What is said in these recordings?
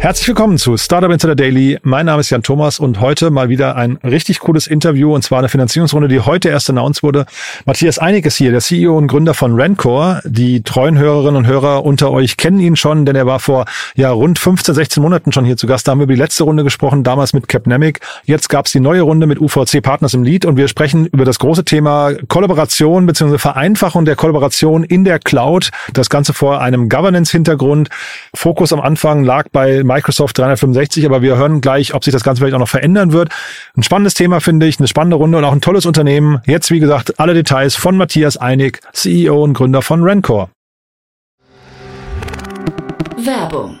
Herzlich willkommen zu Startup Insider Daily. Mein Name ist Jan Thomas und heute mal wieder ein richtig cooles Interview und zwar eine Finanzierungsrunde, die heute erst announced wurde. Matthias Einig ist hier, der CEO und Gründer von Rancor. Die treuen Hörerinnen und Hörer unter euch kennen ihn schon, denn er war vor ja rund 15, 16 Monaten schon hier zu Gast. Da haben wir über die letzte Runde gesprochen, damals mit Capnemic. Jetzt gab es die neue Runde mit UVC Partners im Lead und wir sprechen über das große Thema Kollaboration bzw. Vereinfachung der Kollaboration in der Cloud. Das Ganze vor einem Governance-Hintergrund. Fokus am Anfang lag bei Microsoft 365, aber wir hören gleich, ob sich das Ganze vielleicht auch noch verändern wird. Ein spannendes Thema, finde ich, eine spannende Runde und auch ein tolles Unternehmen. Jetzt, wie gesagt, alle Details von Matthias Einig, CEO und Gründer von Rancor. Werbung.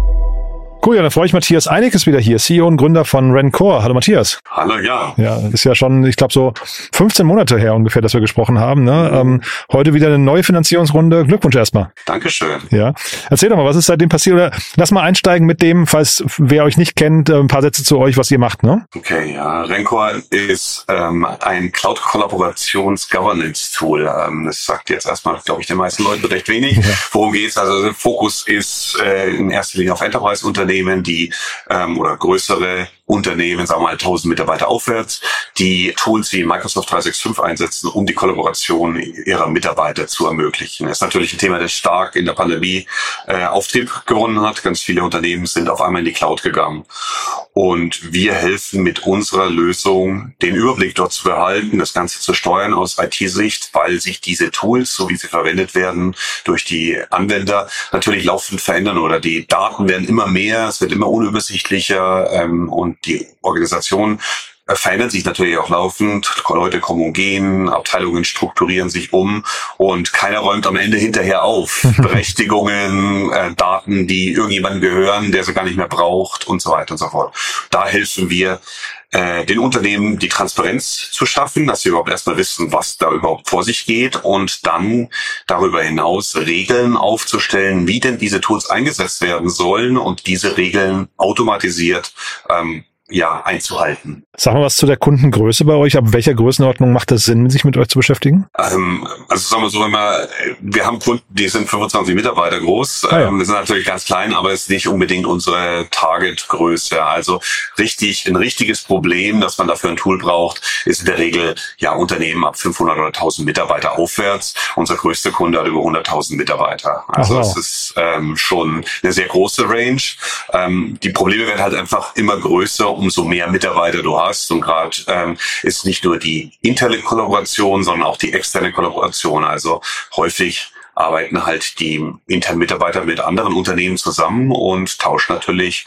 Cool, ja, dann freue ich Matthias Einig ist wieder hier, CEO und Gründer von Rancor. Hallo Matthias. Hallo, ja. Ja, ist ja schon, ich glaube, so 15 Monate her ungefähr, dass wir gesprochen haben. Ne? Ähm, heute wieder eine neue Finanzierungsrunde. Glückwunsch erstmal. Dankeschön. Ja. Erzähl doch mal, was ist seitdem passiert? Oder lass mal einsteigen mit dem, falls wer euch nicht kennt, äh, ein paar Sätze zu euch, was ihr macht, ne? Okay, ja. Rencor ist ähm, ein Cloud-Kollaborations-Governance-Tool. Ähm, das sagt jetzt erstmal, glaube ich, den meisten Leuten recht wenig. Ja. Worum geht's? Also der Fokus ist äh, in erster Linie auf Enterprise-Unternehmen, die ähm, oder größere Unternehmen, sagen wir mal 1000 Mitarbeiter aufwärts, die Tools wie Microsoft 365 einsetzen, um die Kollaboration ihrer Mitarbeiter zu ermöglichen. Das ist natürlich ein Thema, das stark in der Pandemie äh, Auftrieb gewonnen hat. Ganz viele Unternehmen sind auf einmal in die Cloud gegangen. Und wir helfen mit unserer Lösung, den Überblick dort zu behalten, das Ganze zu steuern aus IT-Sicht, weil sich diese Tools, so wie sie verwendet werden, durch die Anwender natürlich laufend verändern oder die Daten werden immer mehr, es wird immer unübersichtlicher ähm, und die Organisation verändert sich natürlich auch laufend. Leute kommen und gehen, Abteilungen strukturieren sich um und keiner räumt am Ende hinterher auf. Berechtigungen, äh, Daten, die irgendjemandem gehören, der sie gar nicht mehr braucht und so weiter und so fort. Da helfen wir äh, den Unternehmen die Transparenz zu schaffen, dass sie überhaupt erstmal wissen, was da überhaupt vor sich geht und dann darüber hinaus Regeln aufzustellen, wie denn diese Tools eingesetzt werden sollen und diese Regeln automatisiert ähm, ja, einzuhalten. Sag mal was zu der Kundengröße bei euch. Ab welcher Größenordnung macht es Sinn, sich mit euch zu beschäftigen? Ähm, also sagen wir so immer, wir haben Kunden, die sind 25 Mitarbeiter groß. Ah, ja. ähm, wir sind natürlich ganz klein, aber es ist nicht unbedingt unsere Targetgröße. Also richtig, ein richtiges Problem, dass man dafür ein Tool braucht, ist in der Regel ja Unternehmen ab 500 oder 1000 Mitarbeiter aufwärts. Unser größter Kunde hat über 100.000 Mitarbeiter. Also es ist ähm, schon eine sehr große Range. Ähm, die Probleme werden halt einfach immer größer umso mehr Mitarbeiter du hast. Und gerade ähm, ist nicht nur die interne Kollaboration, sondern auch die externe Kollaboration. Also häufig arbeiten halt die internen Mitarbeiter mit anderen Unternehmen zusammen und tauschen natürlich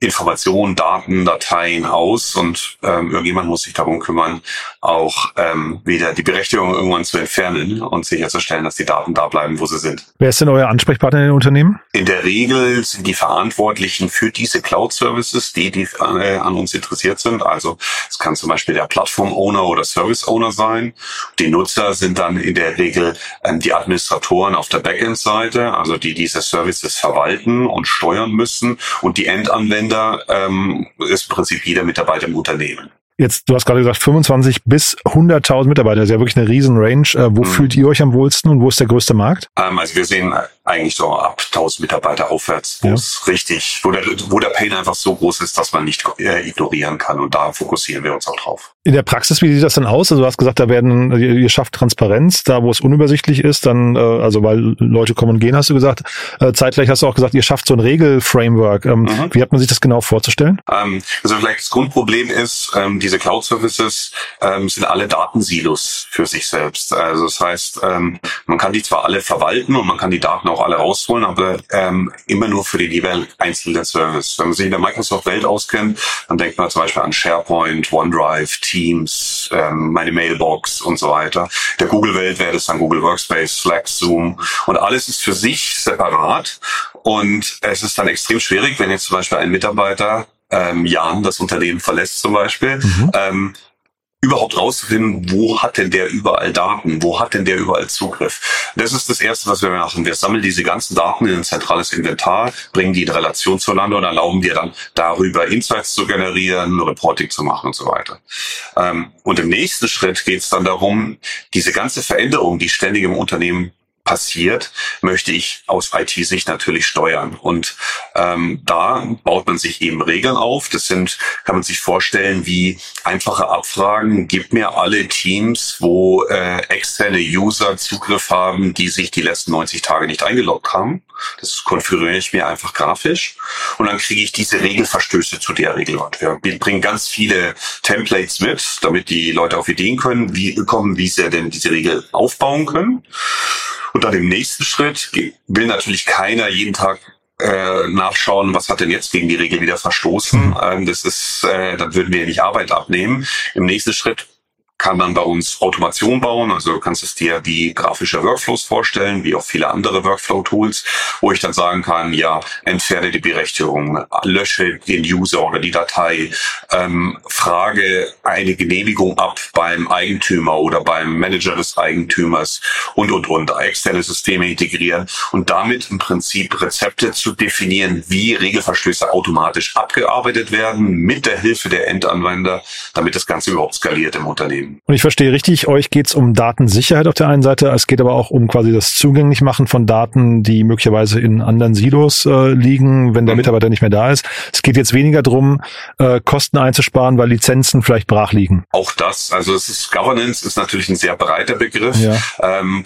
Informationen, Daten, Dateien aus und ähm, irgendjemand muss sich darum kümmern, auch ähm, wieder die Berechtigung irgendwann zu entfernen und sicherzustellen, dass die Daten da bleiben, wo sie sind. Wer ist denn euer Ansprechpartner in den Unternehmen? In der Regel sind die Verantwortlichen für diese Cloud-Services, die, die äh, an uns interessiert sind. Also es kann zum Beispiel der Plattform-Owner oder Service-Owner sein. Die Nutzer sind dann in der Regel ähm, die Administratoren auf der Backend-Seite, also die diese Services verwalten und steuern müssen und die Endanwender Anwender ähm, ist im Prinzip jeder Mitarbeiter im Unternehmen. Jetzt, du hast gerade gesagt, 25 bis 100.000 Mitarbeiter, das ist ja wirklich eine riesen Range. Äh, wo mhm. fühlt ihr euch am wohlsten und wo ist der größte Markt? Ähm, also wir sehen eigentlich so ab 1000 Mitarbeiter aufwärts, wo ja. es richtig, wo der, wo der Pain einfach so groß ist, dass man nicht äh, ignorieren kann und da fokussieren wir uns auch drauf. In der Praxis, wie sieht das denn aus? Also du hast gesagt, da werden, ihr schafft Transparenz, da wo es unübersichtlich ist, dann, äh, also weil Leute kommen und gehen, hast du gesagt. Äh, zeitgleich hast du auch gesagt, ihr schafft so ein Regelframework. Ähm, mhm. Wie hat man sich das genau vorzustellen? Ähm, also vielleicht das Grundproblem ist, ähm, diese Cloud-Services ähm, sind alle Datensilos für sich selbst. Also das heißt, ähm, man kann die zwar alle verwalten und man kann die Daten auch alle rausholen, aber ähm, immer nur für den jeweils einzelnen Service. Wenn man sich in der Microsoft-Welt auskennt, dann denkt man zum Beispiel an SharePoint, OneDrive, Teams, ähm, meine Mailbox und so weiter. Der Google-Welt wäre das dann Google Workspace, Slack, Zoom und alles ist für sich separat und es ist dann extrem schwierig, wenn jetzt zum Beispiel ein Mitarbeiter ähm, Jan das Unternehmen verlässt zum Beispiel, mhm. ähm, überhaupt rauszufinden, wo hat denn der überall Daten, wo hat denn der überall Zugriff. Das ist das Erste, was wir machen. Wir sammeln diese ganzen Daten in ein zentrales Inventar, bringen die in Relation zueinander und erlauben dir dann darüber Insights zu generieren, Reporting zu machen und so weiter. Ähm, und im nächsten Schritt geht es dann darum, diese ganze Veränderung, die ständig im Unternehmen passiert, möchte ich aus IT-Sicht natürlich steuern. Und ähm, da baut man sich eben Regeln auf. Das sind, kann man sich vorstellen, wie einfache Abfragen. Gib mir alle Teams, wo äh, externe User Zugriff haben, die sich die letzten 90 Tage nicht eingeloggt haben. Das konfiguriere ich mir einfach grafisch. Und dann kriege ich diese Regelverstöße zu der Regel. Wir bringen ganz viele Templates mit, damit die Leute auf Ideen können, wie kommen, wie sie denn diese Regel aufbauen können. Und dann im nächsten Schritt will natürlich keiner jeden Tag äh, nachschauen, was hat denn jetzt gegen die Regel wieder verstoßen. Mhm. Ähm, das ist, äh, dann würden wir nicht Arbeit abnehmen. Im nächsten Schritt kann man bei uns Automation bauen. Also du kannst es dir wie grafische Workflows vorstellen, wie auch viele andere Workflow-Tools, wo ich dann sagen kann, ja, entferne die Berechtigung, lösche den User oder die Datei, ähm, frage eine Genehmigung ab beim Eigentümer oder beim Manager des Eigentümers und, und, und, externe Systeme integrieren und damit im Prinzip Rezepte zu definieren, wie Regelverstöße automatisch abgearbeitet werden mit der Hilfe der Endanwender, damit das Ganze überhaupt skaliert im Unternehmen. Und ich verstehe richtig, euch geht es um Datensicherheit auf der einen Seite, es geht aber auch um quasi das Zugänglichmachen von Daten, die möglicherweise in anderen Silos äh, liegen, wenn der. Mitarbeiter nicht mehr da ist. Es geht jetzt weniger drum, äh, Kosten einzusparen, weil Lizenzen vielleicht brach liegen. Auch das, also es ist Governance ist natürlich ein sehr breiter Begriff. Ja. Ähm,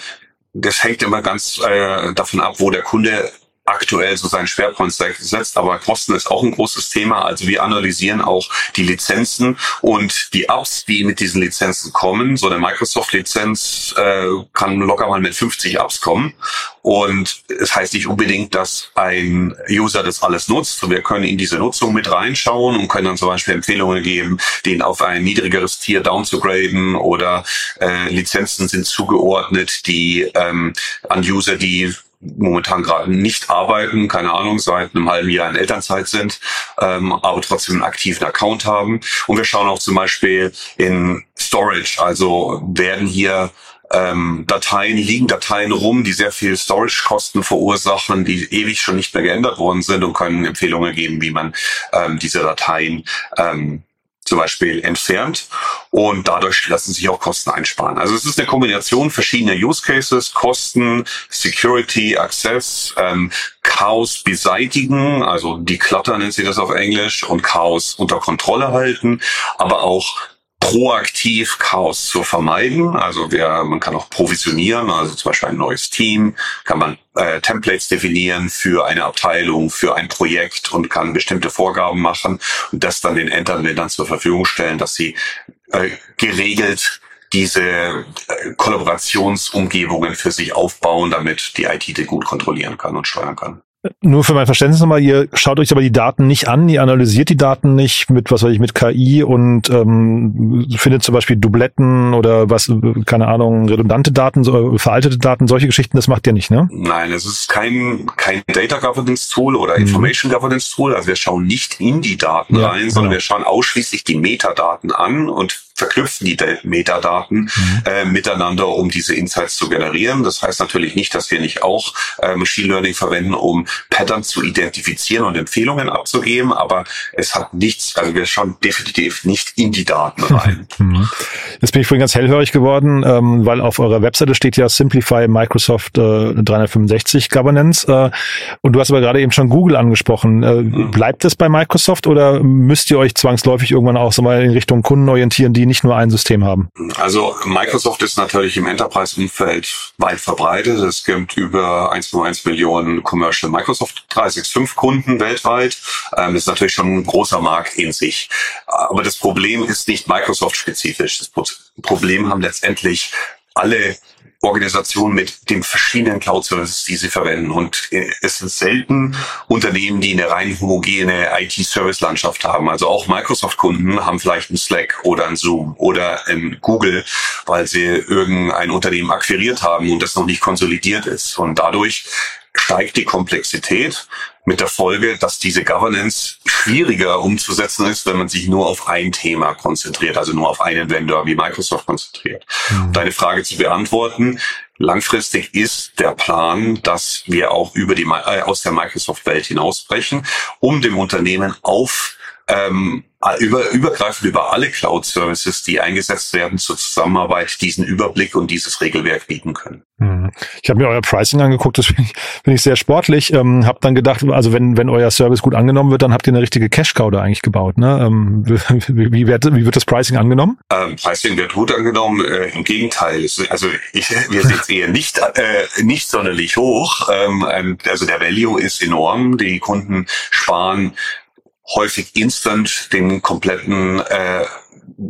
das hängt immer ganz äh, davon ab, wo der Kunde aktuell so seinen Schwerpunkt setzt, aber Kosten ist auch ein großes Thema. Also wir analysieren auch die Lizenzen und die Apps, die mit diesen Lizenzen kommen. So eine Microsoft-Lizenz äh, kann locker mal mit 50 Apps kommen. Und es heißt nicht unbedingt, dass ein User das alles nutzt. Wir können in diese Nutzung mit reinschauen und können dann zum Beispiel Empfehlungen geben, den auf ein niedrigeres Tier downzugraden oder äh, Lizenzen sind zugeordnet, die ähm, an User, die momentan gerade nicht arbeiten, keine Ahnung, seit einem halben Jahr in Elternzeit sind, ähm, aber trotzdem einen aktiven Account haben. Und wir schauen auch zum Beispiel in Storage, also werden hier ähm, Dateien, liegen Dateien rum, die sehr viel Storage-Kosten verursachen, die ewig schon nicht mehr geändert worden sind und können Empfehlungen geben, wie man ähm, diese Dateien ähm, zum Beispiel entfernt und dadurch lassen sich auch Kosten einsparen. Also es ist eine Kombination verschiedener Use Cases, Kosten, Security, Access, ähm, Chaos beseitigen, also declutter nennt sie das auf Englisch und Chaos unter Kontrolle halten, aber auch proaktiv Chaos zu vermeiden. Also wir, man kann auch provisionieren, also zum Beispiel ein neues Team, kann man äh, Templates definieren für eine Abteilung, für ein Projekt und kann bestimmte Vorgaben machen und das dann den Endanwendern zur Verfügung stellen, dass sie äh, geregelt diese äh, Kollaborationsumgebungen für sich aufbauen, damit die IT die gut kontrollieren kann und steuern kann. Nur für mein Verständnis nochmal, ihr schaut euch aber die Daten nicht an, ihr analysiert die Daten nicht mit, was weiß ich, mit KI und ähm, findet zum Beispiel Dubletten oder was, keine Ahnung, redundante Daten, so, veraltete Daten, solche Geschichten, das macht ihr nicht, ne? Nein, es ist kein, kein Data Governance Tool oder mhm. Information mhm. Governance Tool. Also wir schauen nicht in die Daten ja, rein, sondern genau. wir schauen ausschließlich die Metadaten an und verknüpfen die Metadaten mhm. äh, miteinander, um diese Insights zu generieren. Das heißt natürlich nicht, dass wir nicht auch äh, Machine Learning verwenden, um Patterns zu identifizieren und Empfehlungen abzugeben, aber es hat nichts, also wir schauen definitiv nicht in die Daten rein. Mhm. Jetzt bin ich vorhin ganz hellhörig geworden, ähm, weil auf eurer Webseite steht ja Simplify Microsoft äh, 365 Governance äh, und du hast aber gerade eben schon Google angesprochen. Äh, mhm. Bleibt es bei Microsoft oder müsst ihr euch zwangsläufig irgendwann auch so mal in Richtung Kunden orientieren, die die nicht nur ein System haben? Also Microsoft ist natürlich im Enterprise-Umfeld weit verbreitet. Es gibt über 1,1 Millionen Commercial Microsoft 365 Kunden weltweit. Ähm, das ist natürlich schon ein großer Markt in sich. Aber das Problem ist nicht Microsoft-spezifisch. Das Problem haben letztendlich alle Organisationen mit den verschiedenen Cloud-Services, die sie verwenden. Und äh, es sind selten Unternehmen, die eine rein homogene IT-Service-Landschaft haben. Also auch Microsoft-Kunden haben vielleicht ein Slack oder ein Zoom oder ein Google, weil sie irgendein Unternehmen akquiriert haben und das noch nicht konsolidiert ist. Und dadurch steigt die Komplexität mit der Folge, dass diese Governance schwieriger umzusetzen ist, wenn man sich nur auf ein Thema konzentriert, also nur auf einen Vendor wie Microsoft konzentriert. Mhm. Um deine Frage zu beantworten, langfristig ist der Plan, dass wir auch über die, äh, aus der Microsoft-Welt hinausbrechen, um dem Unternehmen auf ähm, über, übergreifend über alle Cloud-Services, die eingesetzt werden zur Zusammenarbeit, diesen Überblick und dieses Regelwerk bieten können. Hm. Ich habe mir euer Pricing angeguckt, das finde ich, find ich sehr sportlich. Ähm, habe dann gedacht, also wenn, wenn euer Service gut angenommen wird, dann habt ihr eine richtige Cash-Cow da eigentlich gebaut. Ne? Ähm, wie, wie, wird, wie wird das Pricing angenommen? Ähm, Pricing wird gut angenommen. Äh, Im Gegenteil, also ich, wir sind eher nicht, äh, nicht sonderlich hoch. Ähm, also der Value ist enorm. Die Kunden sparen häufig instant den kompletten äh,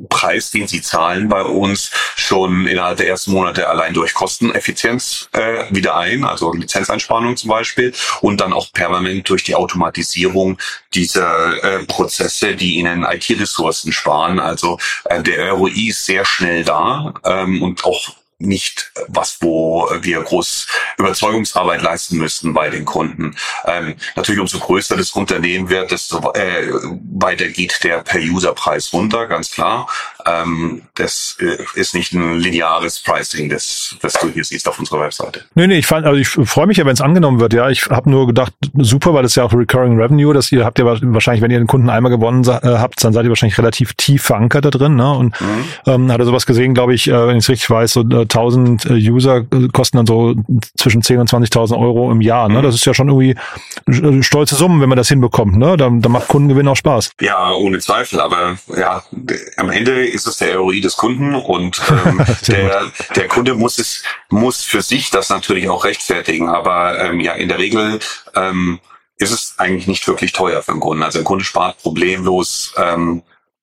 Preis, den sie zahlen bei uns, schon innerhalb der ersten Monate allein durch Kosteneffizienz äh, wieder ein, also Lizenzeinsparung zum Beispiel, und dann auch permanent durch die Automatisierung dieser äh, Prozesse, die ihnen IT-Ressourcen sparen. Also äh, der ROI ist sehr schnell da ähm, und auch nicht was, wo wir groß Überzeugungsarbeit leisten müssten bei den Kunden. Ähm, natürlich, umso größer das Unternehmen wird, desto äh, weiter geht der Per-User-Preis runter, ganz klar. Ähm, das äh, ist nicht ein lineares Pricing, das, das du hier siehst auf unserer Webseite. Nee, nee, ich fand, also ich freue mich ja, wenn es angenommen wird, ja. Ich habe nur gedacht, super, weil das ist ja auch Recurring Revenue, dass ihr habt ja wahrscheinlich, wenn ihr den Kunden einmal gewonnen äh, habt, dann seid ihr wahrscheinlich relativ tief verankert da drin, ne? Und mhm. ähm, hatte sowas gesehen, glaube ich, äh, wenn ich es richtig weiß, so äh, 1000 äh, User kosten dann so zwischen 10 und 20.000 Euro im Jahr. Ne? Das ist ja schon irgendwie äh, stolze Summen, wenn man das hinbekommt. Ne? Da, da macht Kundengewinn auch Spaß. Ja, ohne Zweifel. Aber ja, am Ende ist es der ROI des Kunden und ähm, der, der Kunde muss es muss für sich das natürlich auch rechtfertigen. Aber ähm, ja, in der Regel ähm, ist es eigentlich nicht wirklich teuer für den Kunden. Also ein Kunde spart problemlos ähm,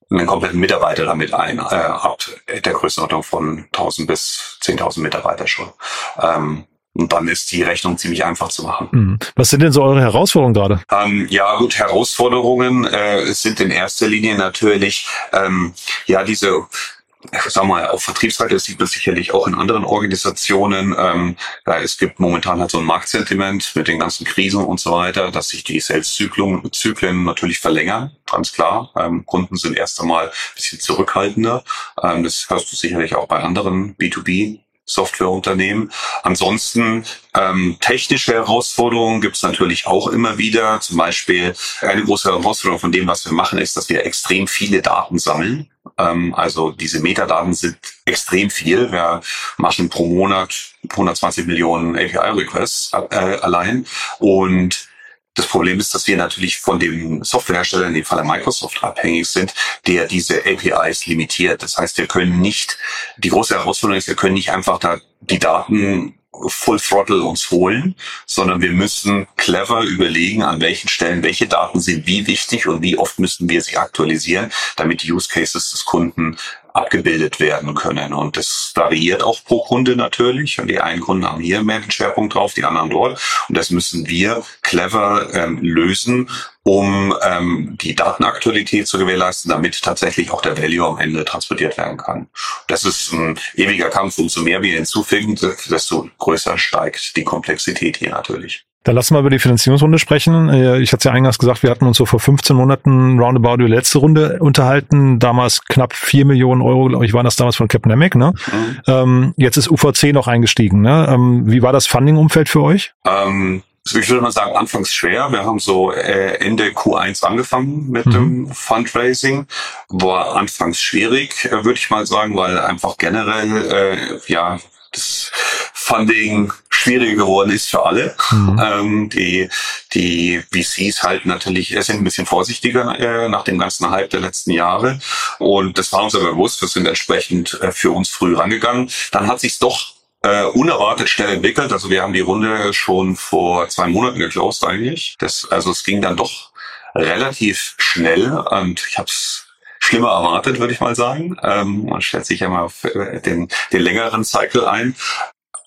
einen kompletten Mitarbeiter damit ein, äh, ab der Größenordnung von 1000 bis 10.000 Mitarbeiter schon. Ähm, und dann ist die Rechnung ziemlich einfach zu machen. Mhm. Was sind denn so eure Herausforderungen gerade? Ähm, ja, gut, Herausforderungen äh, sind in erster Linie natürlich ähm, ja diese sag mal, auf Vertriebsseite, sieht man sicherlich auch in anderen Organisationen. Ähm, ja, es gibt momentan halt so ein Marktsentiment mit den ganzen Krisen und so weiter, dass sich die Sales-Zyklen Zyklen natürlich verlängern, ganz klar. Ähm, Kunden sind erst einmal ein bisschen zurückhaltender. Ähm, das hörst du sicherlich auch bei anderen B2B Softwareunternehmen. Ansonsten ähm, technische Herausforderungen gibt es natürlich auch immer wieder. Zum Beispiel eine große Herausforderung von dem, was wir machen, ist, dass wir extrem viele Daten sammeln. Ähm, also diese Metadaten sind extrem viel. Wir machen pro Monat 120 Millionen API-Requests äh, allein und das Problem ist, dass wir natürlich von dem Softwarehersteller, in dem Fall Microsoft, abhängig sind, der diese APIs limitiert. Das heißt, wir können nicht, die große Herausforderung ist, wir können nicht einfach da die Daten Full Throttle uns holen, sondern wir müssen clever überlegen, an welchen Stellen welche Daten sind wie wichtig und wie oft müssen wir sie aktualisieren, damit die Use Cases des Kunden abgebildet werden können. Und das variiert auch pro Kunde natürlich. Und die einen Kunden haben hier mehr den Schwerpunkt drauf, die anderen dort. Und das müssen wir clever ähm, lösen, um ähm, die Datenaktualität zu gewährleisten, damit tatsächlich auch der Value am Ende transportiert werden kann. Das ist ein ewiger Kampf. Umso mehr wir hinzufügen, desto größer steigt die Komplexität hier natürlich. Dann lassen wir über die Finanzierungsrunde sprechen. Ich hatte ja eingangs gesagt, wir hatten uns so vor 15 Monaten roundabout über die letzte Runde unterhalten. Damals knapp 4 Millionen Euro, glaube ich, waren das damals von Capnemic. Ne? Mhm. Ähm, jetzt ist UVC noch eingestiegen. Ne? Ähm, wie war das Funding-Umfeld für euch? Ähm, ich würde mal sagen, anfangs schwer. Wir haben so äh, Ende Q1 angefangen mit mhm. dem Fundraising. War anfangs schwierig, äh, würde ich mal sagen, weil einfach generell äh, ja das Funding schwieriger geworden ist für alle. Mhm. Ähm, die, die VCs halt natürlich sind ein bisschen vorsichtiger äh, nach dem ganzen Hype der letzten Jahre. Und das war uns aber bewusst. Wir sind entsprechend äh, für uns früh rangegangen. Dann hat sich's doch äh, unerwartet schnell entwickelt. Also wir haben die Runde schon vor zwei Monaten geclosed eigentlich. Das, also es ging dann doch relativ schnell und ich habe es schlimmer erwartet, würde ich mal sagen. Ähm, man stellt sich ja mal auf äh, den, den längeren Cycle ein.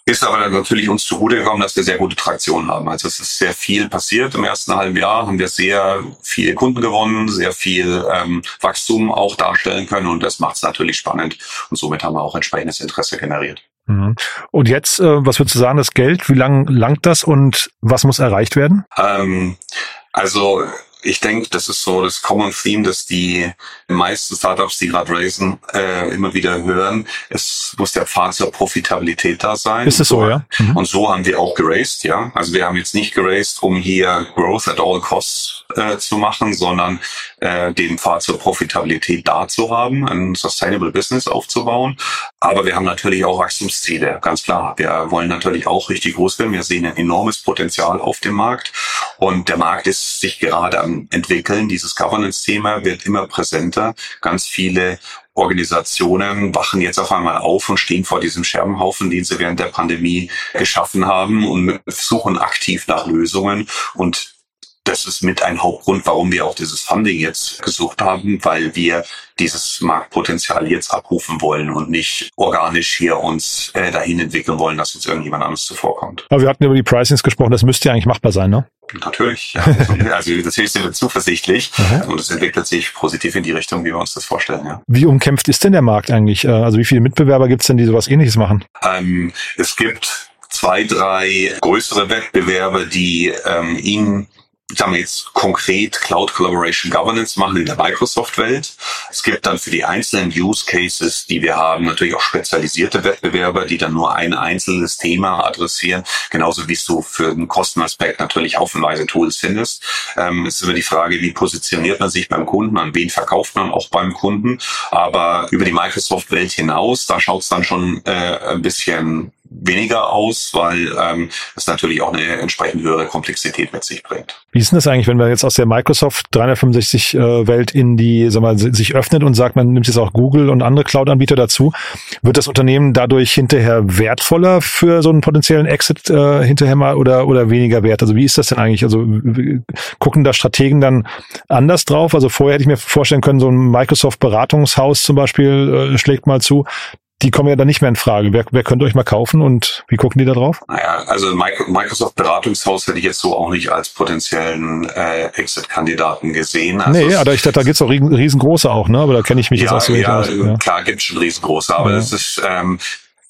Ist aber natürlich uns zugute gekommen, dass wir sehr gute Traktion haben. Also es ist sehr viel passiert. Im ersten halben Jahr haben wir sehr viele Kunden gewonnen, sehr viel ähm, Wachstum auch darstellen können und das macht es natürlich spannend. Und somit haben wir auch entsprechendes Interesse generiert. Mhm. Und jetzt, äh, was würdest du sagen, das Geld, wie lang langt das und was muss erreicht werden? Ähm, also ich denke, das ist so das Common Theme, dass die meisten Startups, die gerade raisen, äh, immer wieder hören. Es muss der Pfad zur Profitabilität da sein. Ist es so, ja? Mhm. Und so haben wir auch geraced, ja. Also wir haben jetzt nicht geraced, um hier Growth at all costs äh, zu machen, sondern äh, den Pfad zur Profitabilität da zu haben, ein Sustainable Business aufzubauen. Aber wir haben natürlich auch Wachstumsziele, ganz klar. Wir wollen natürlich auch richtig groß werden. Wir sehen ein enormes Potenzial auf dem Markt. Und der Markt ist sich gerade am entwickeln. Dieses Governance-Thema wird immer präsenter. Ganz viele Organisationen wachen jetzt auf einmal auf und stehen vor diesem Scherbenhaufen, den sie während der Pandemie geschaffen haben und suchen aktiv nach Lösungen. Und das ist mit ein Hauptgrund, warum wir auch dieses Funding jetzt gesucht haben, weil wir dieses Marktpotenzial jetzt abrufen wollen und nicht organisch hier uns äh, dahin entwickeln wollen, dass uns irgendjemand anderes zuvorkommt. Aber wir hatten über die Pricings gesprochen, das müsste ja eigentlich machbar sein, ne? Natürlich. Ja. also natürlich sind wir zuversichtlich mhm. und es entwickelt sich positiv in die Richtung, wie wir uns das vorstellen. Ja. Wie umkämpft ist denn der Markt eigentlich? Äh, also wie viele Mitbewerber gibt es denn, die sowas ähnliches machen? Ähm, es gibt zwei, drei größere Wettbewerber, die ähm, ihn sagen wir jetzt konkret Cloud Collaboration Governance machen in der Microsoft-Welt. Es gibt dann für die einzelnen Use Cases, die wir haben, natürlich auch spezialisierte Wettbewerber, die dann nur ein einzelnes Thema adressieren, genauso wie du für den Kostenaspekt natürlich haufenweise Tools findest. Ähm, es ist immer die Frage, wie positioniert man sich beim Kunden, an wen verkauft man auch beim Kunden. Aber über die Microsoft-Welt hinaus, da schaut es dann schon äh, ein bisschen weniger aus, weil ähm, es natürlich auch eine entsprechend höhere Komplexität mit sich bringt. Wie ist denn das eigentlich, wenn wir jetzt aus der Microsoft 365 äh, Welt in die, sag mal, sich öffnet und sagt, man nimmt jetzt auch Google und andere Cloud-Anbieter dazu, wird das Unternehmen dadurch hinterher wertvoller für so einen potenziellen Exit äh, hinterher mal oder oder weniger wert? Also wie ist das denn eigentlich? Also gucken da Strategen dann anders drauf? Also vorher hätte ich mir vorstellen können, so ein Microsoft-Beratungshaus zum Beispiel äh, schlägt mal zu die kommen ja dann nicht mehr in Frage. Wer, wer könnte euch mal kaufen und wie gucken die da drauf? Naja, also Microsoft Beratungshaus hätte ich jetzt so auch nicht als potenziellen äh, Exit-Kandidaten gesehen. Also nee, aber ich dachte, da gibt's auch riesengroße auch, ne? Aber da kenne ich mich ja, jetzt auch so ja, aus. Ja, klar gibt's schon riesengroße, aber ja. das ist ähm,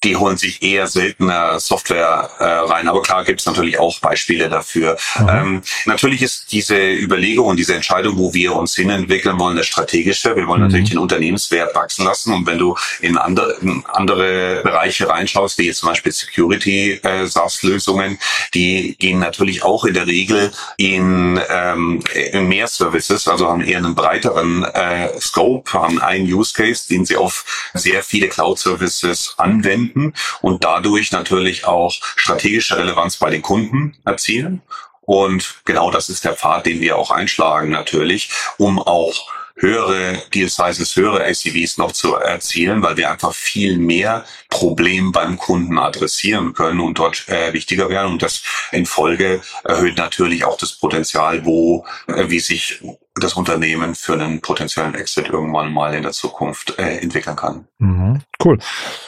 die holen sich eher seltener Software äh, rein. Aber klar gibt es natürlich auch Beispiele dafür. Mhm. Ähm, natürlich ist diese Überlegung und diese Entscheidung, wo wir uns hinentwickeln wollen, das strategische. Wir wollen mhm. natürlich den Unternehmenswert wachsen lassen. Und wenn du in andere, in andere Bereiche reinschaust, wie jetzt zum Beispiel Security äh, SaaS-Lösungen, die gehen natürlich auch in der Regel in, ähm, in mehr Services, also haben eher einen breiteren äh, Scope, haben einen Use Case, den sie auf sehr viele Cloud-Services anwenden finden und dadurch natürlich auch strategische Relevanz bei den Kunden erzielen. Und genau das ist der Pfad, den wir auch einschlagen natürlich, um auch höhere Deal Sizes, höhere ACVs noch zu erzielen, weil wir einfach viel mehr Problem beim Kunden adressieren können und dort äh, wichtiger werden. Und das in Folge erhöht natürlich auch das Potenzial, wo, äh, wie sich das Unternehmen für einen potenziellen Exit irgendwann mal in der Zukunft äh, entwickeln kann. Mhm, cool.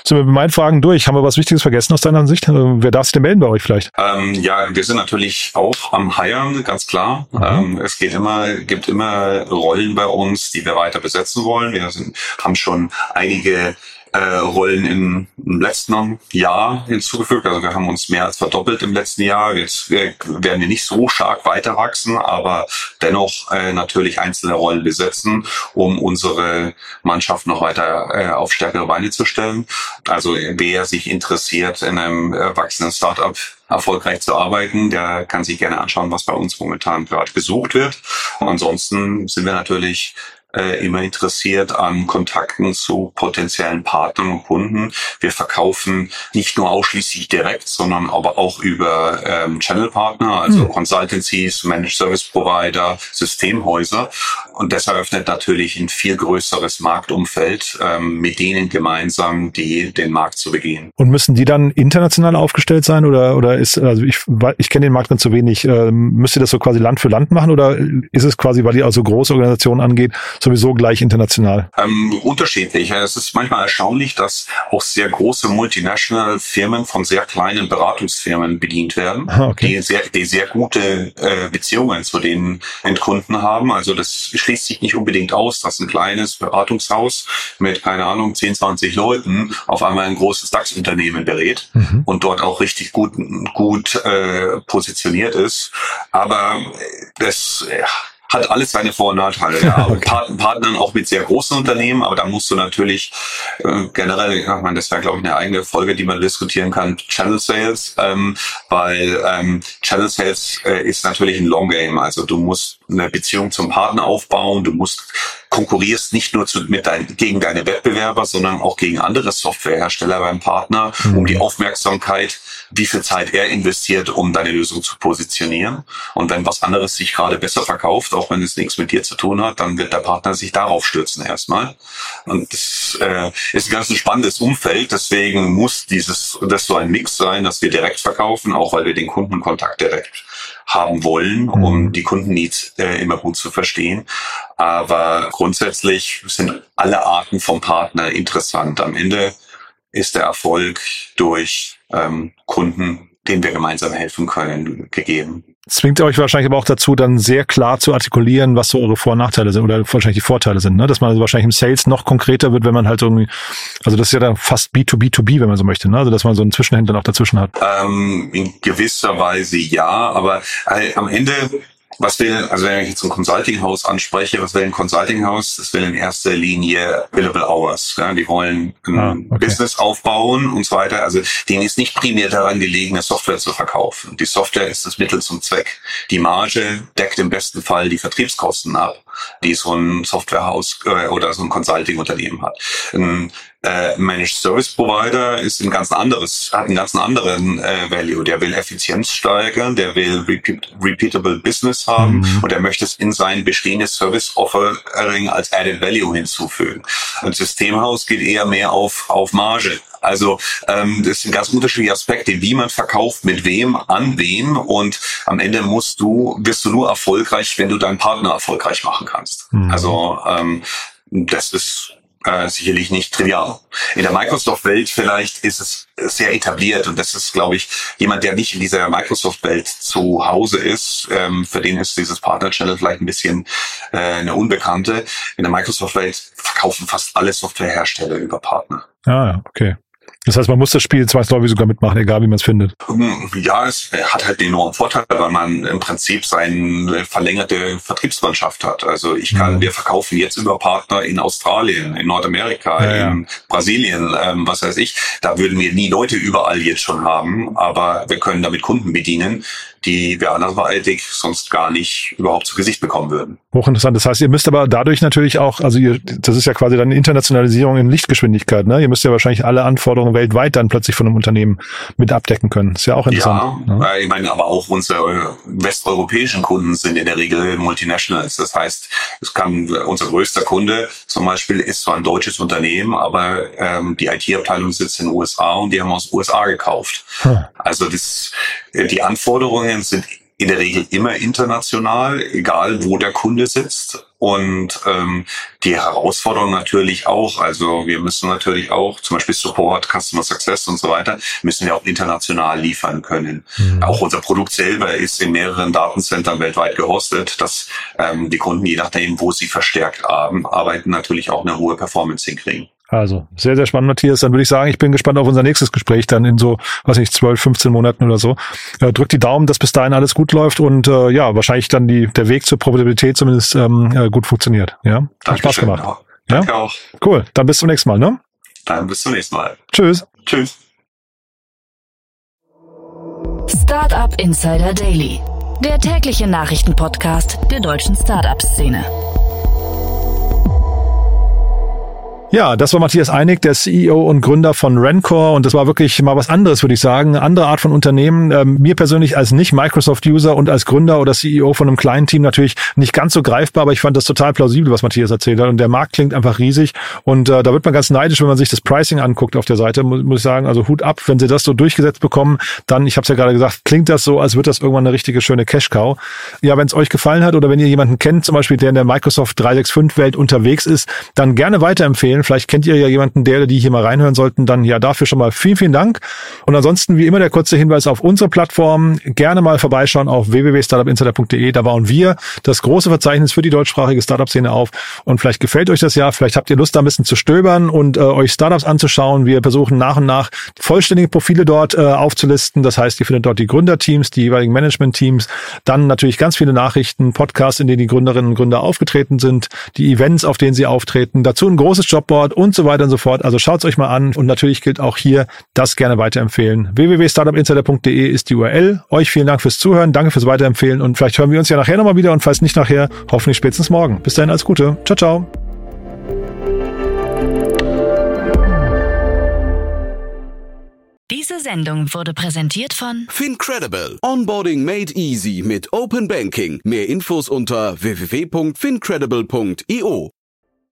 Sind wir mit meinen Fragen durch? Haben wir was Wichtiges vergessen aus deiner Ansicht? Also, wer darf sich denn melden bei euch vielleicht? Ähm, ja, wir sind natürlich auch am Hiren, ganz klar. Mhm. Ähm, es geht immer, gibt immer Rollen bei uns, die wir weiter besetzen wollen. Wir sind, haben schon einige äh, Rollen im, im letzten Jahr hinzugefügt. Also wir haben uns mehr als verdoppelt im letzten Jahr. Jetzt äh, werden wir nicht so stark weiter wachsen, aber dennoch äh, natürlich einzelne Rollen besetzen, um unsere Mannschaft noch weiter äh, auf stärkere Beine zu stellen. Also wer sich interessiert, in einem äh, wachsenden Startup erfolgreich zu arbeiten, der kann sich gerne anschauen, was bei uns momentan gerade gesucht wird. Ansonsten sind wir natürlich äh, immer interessiert an Kontakten zu potenziellen Partnern und Kunden. Wir verkaufen nicht nur ausschließlich direkt, sondern aber auch über ähm, Channel-Partner, also mhm. Consultancies, Managed Service Provider, Systemhäuser. Und das eröffnet natürlich ein viel größeres Marktumfeld, ähm, mit denen gemeinsam die den Markt zu begehen. Und müssen die dann international aufgestellt sein oder oder ist also ich ich kenne den Markt dann zu wenig. Ähm, müsst ihr das so quasi Land für Land machen oder ist es quasi, weil ihr also große Organisationen angeht, sowieso gleich international? Ähm, unterschiedlich. Es ist manchmal erstaunlich, dass auch sehr große multinational Firmen von sehr kleinen Beratungsfirmen bedient werden, ah, okay. die sehr die sehr gute äh, Beziehungen zu den Endkunden haben. Also das schließt sich nicht unbedingt aus, dass ein kleines Beratungshaus mit, keine Ahnung, 10, 20 Leuten auf einmal ein großes DAX-Unternehmen berät mhm. und dort auch richtig gut, gut äh, positioniert ist. Aber das ja, hat alles seine Vor- und Nachteile. Ja. okay. Part Partnern auch mit sehr großen Unternehmen, aber da musst du natürlich äh, generell, ich meine, das wäre glaube ich eine eigene Folge, die man diskutieren kann, Channel Sales, ähm, weil ähm, Channel Sales äh, ist natürlich ein Long Game. Also du musst eine Beziehung zum Partner aufbauen, du musst konkurrierst nicht nur zu, mit dein, gegen deine Wettbewerber, sondern auch gegen andere Softwarehersteller beim Partner, mhm. um die Aufmerksamkeit, wie viel Zeit er investiert, um deine Lösung zu positionieren. Und wenn was anderes sich gerade besser verkauft, auch wenn es nichts mit dir zu tun hat, dann wird der Partner sich darauf stürzen erstmal. Und das äh, ist ein ganz spannendes Umfeld. Deswegen muss dieses, das so ein Mix sein, dass wir direkt verkaufen, auch weil wir den Kundenkontakt direkt haben wollen, um mhm. die Kundenneeds äh, immer gut zu verstehen. Aber grundsätzlich sind alle Arten vom Partner interessant. Am Ende ist der Erfolg durch ähm, Kunden, denen wir gemeinsam helfen können, gegeben zwingt euch wahrscheinlich aber auch dazu, dann sehr klar zu artikulieren, was so eure Vor- und Nachteile sind oder wahrscheinlich die Vorteile sind, ne? Dass man also wahrscheinlich im Sales noch konkreter wird, wenn man halt irgendwie, also das ist ja dann fast B2B2B, wenn man so möchte, ne? Also dass man so einen Zwischenhändler noch dazwischen hat. Ähm, in gewisser Weise ja, aber äh, am Ende was will, also wenn ich jetzt ein Consulting-Haus anspreche, was will ein Consulting-Haus? Das will in erster Linie Billable Hours. Ja, die wollen ein ah, okay. Business aufbauen und so weiter. Also denen ist nicht primär daran gelegen, eine Software zu verkaufen. Die Software ist das Mittel zum Zweck. Die Marge deckt im besten Fall die Vertriebskosten ab, die so ein Softwarehaus äh, oder so ein Consulting-Unternehmen hat. Ein äh, Managed Service Provider ist ein ganz anderes, hat einen ganz anderen äh, Value. Der will Effizienz steigern, der will repeat, repeatable Business haben mhm. und er möchte es in sein bestehendes Service Offering als Added Value hinzufügen. Ein Systemhaus geht eher mehr auf, auf Marge. Also ähm, das sind ganz unterschiedliche Aspekte, wie man verkauft, mit wem, an wen und am Ende musst du, wirst du nur erfolgreich, wenn du deinen Partner erfolgreich machen kannst. Mhm. Also ähm, das ist äh, sicherlich nicht trivial. In der Microsoft-Welt vielleicht ist es sehr etabliert und das ist, glaube ich, jemand, der nicht in dieser Microsoft-Welt zu Hause ist, ähm, für den ist dieses Partner-Channel vielleicht ein bisschen äh, eine Unbekannte. In der Microsoft-Welt verkaufen fast alle Softwarehersteller über Partner. Ah, okay. Das heißt, man muss das Spiel zwangsläufig sogar mitmachen, egal wie man es findet. Ja, es hat halt den enormen Vorteil, weil man im Prinzip seine verlängerte Vertriebsmannschaft hat. Also ich kann, mhm. wir verkaufen jetzt über Partner in Australien, in Nordamerika, ja, in ja. Brasilien, ähm, was weiß ich. Da würden wir nie Leute überall jetzt schon haben, aber wir können damit Kunden bedienen, die wir anderweitig sonst gar nicht überhaupt zu Gesicht bekommen würden. Hochinteressant. Das heißt, ihr müsst aber dadurch natürlich auch, also ihr, das ist ja quasi dann Internationalisierung in Lichtgeschwindigkeit, ne? Ihr müsst ja wahrscheinlich alle Anforderungen weltweit dann plötzlich von einem Unternehmen mit abdecken können. Ist ja auch interessant. Ja, ne? ich meine, aber auch unsere westeuropäischen Kunden sind in der Regel Multinationals. Das heißt, es kann unser größter Kunde zum Beispiel ist zwar ein deutsches Unternehmen, aber ähm, die IT-Abteilung sitzt in den USA und die haben aus den USA gekauft. Hm. Also das, die Anforderungen sind in der Regel immer international, egal wo der Kunde sitzt. Und ähm, die Herausforderung natürlich auch, also wir müssen natürlich auch, zum Beispiel Support, Customer Success und so weiter, müssen wir auch international liefern können. Mhm. Auch unser Produkt selber ist in mehreren Datencentern weltweit gehostet, dass ähm, die Kunden, je nachdem, wo sie verstärkt haben, arbeiten, natürlich auch eine hohe Performance hinkriegen. Also, sehr, sehr spannend, Matthias. Dann würde ich sagen, ich bin gespannt auf unser nächstes Gespräch dann in so, weiß nicht, 12, 15 Monaten oder so. Äh, drückt die Daumen, dass bis dahin alles gut läuft und äh, ja, wahrscheinlich dann die, der Weg zur Profitabilität zumindest ähm, äh, gut funktioniert. Ja, hat Dankeschön, Spaß gemacht. Ja. Danke auch. Cool, dann bis zum nächsten Mal, ne? Dann bis zum nächsten Mal. Tschüss. Tschüss. Startup Insider Daily, der tägliche Nachrichtenpodcast der deutschen Startup-Szene. Ja, das war Matthias Einig, der CEO und Gründer von Rencor. Und das war wirklich mal was anderes, würde ich sagen. Eine andere Art von Unternehmen. Ähm, mir persönlich als nicht Microsoft-User und als Gründer oder CEO von einem kleinen Team natürlich nicht ganz so greifbar, aber ich fand das total plausibel, was Matthias erzählt hat. Und der Markt klingt einfach riesig. Und äh, da wird man ganz neidisch, wenn man sich das Pricing anguckt auf der Seite, muss, muss ich sagen, also Hut ab, wenn sie das so durchgesetzt bekommen, dann, ich habe es ja gerade gesagt, klingt das so, als wird das irgendwann eine richtige schöne Cash-Cow. Ja, wenn es euch gefallen hat oder wenn ihr jemanden kennt, zum Beispiel, der in der Microsoft 365-Welt unterwegs ist, dann gerne weiterempfehlen Vielleicht kennt ihr ja jemanden, der, die hier mal reinhören sollten. Dann ja dafür schon mal vielen, vielen Dank. Und ansonsten wie immer der kurze Hinweis auf unsere Plattform. Gerne mal vorbeischauen auf www.startupinsider.de. Da bauen wir das große Verzeichnis für die deutschsprachige Startup-Szene auf. Und vielleicht gefällt euch das ja. Vielleicht habt ihr Lust, da ein bisschen zu stöbern und äh, euch Startups anzuschauen. Wir versuchen nach und nach vollständige Profile dort äh, aufzulisten. Das heißt, ihr findet dort die Gründerteams, die jeweiligen Management-Teams, dann natürlich ganz viele Nachrichten, Podcasts, in denen die Gründerinnen und Gründer aufgetreten sind, die Events, auf denen sie auftreten. Dazu ein großes Jobboard Jobboard und so weiter und so fort. Also schaut's euch mal an und natürlich gilt auch hier, das gerne weiterempfehlen. www.startupinsider.de ist die URL. Euch vielen Dank fürs Zuhören, danke fürs Weiterempfehlen und vielleicht hören wir uns ja nachher nochmal wieder und falls nicht nachher, hoffentlich spätestens morgen. Bis dahin, alles Gute. Ciao, ciao. Diese Sendung wurde präsentiert von Fincredible. Onboarding made easy mit Open Banking. Mehr Infos unter www.fincredible.io.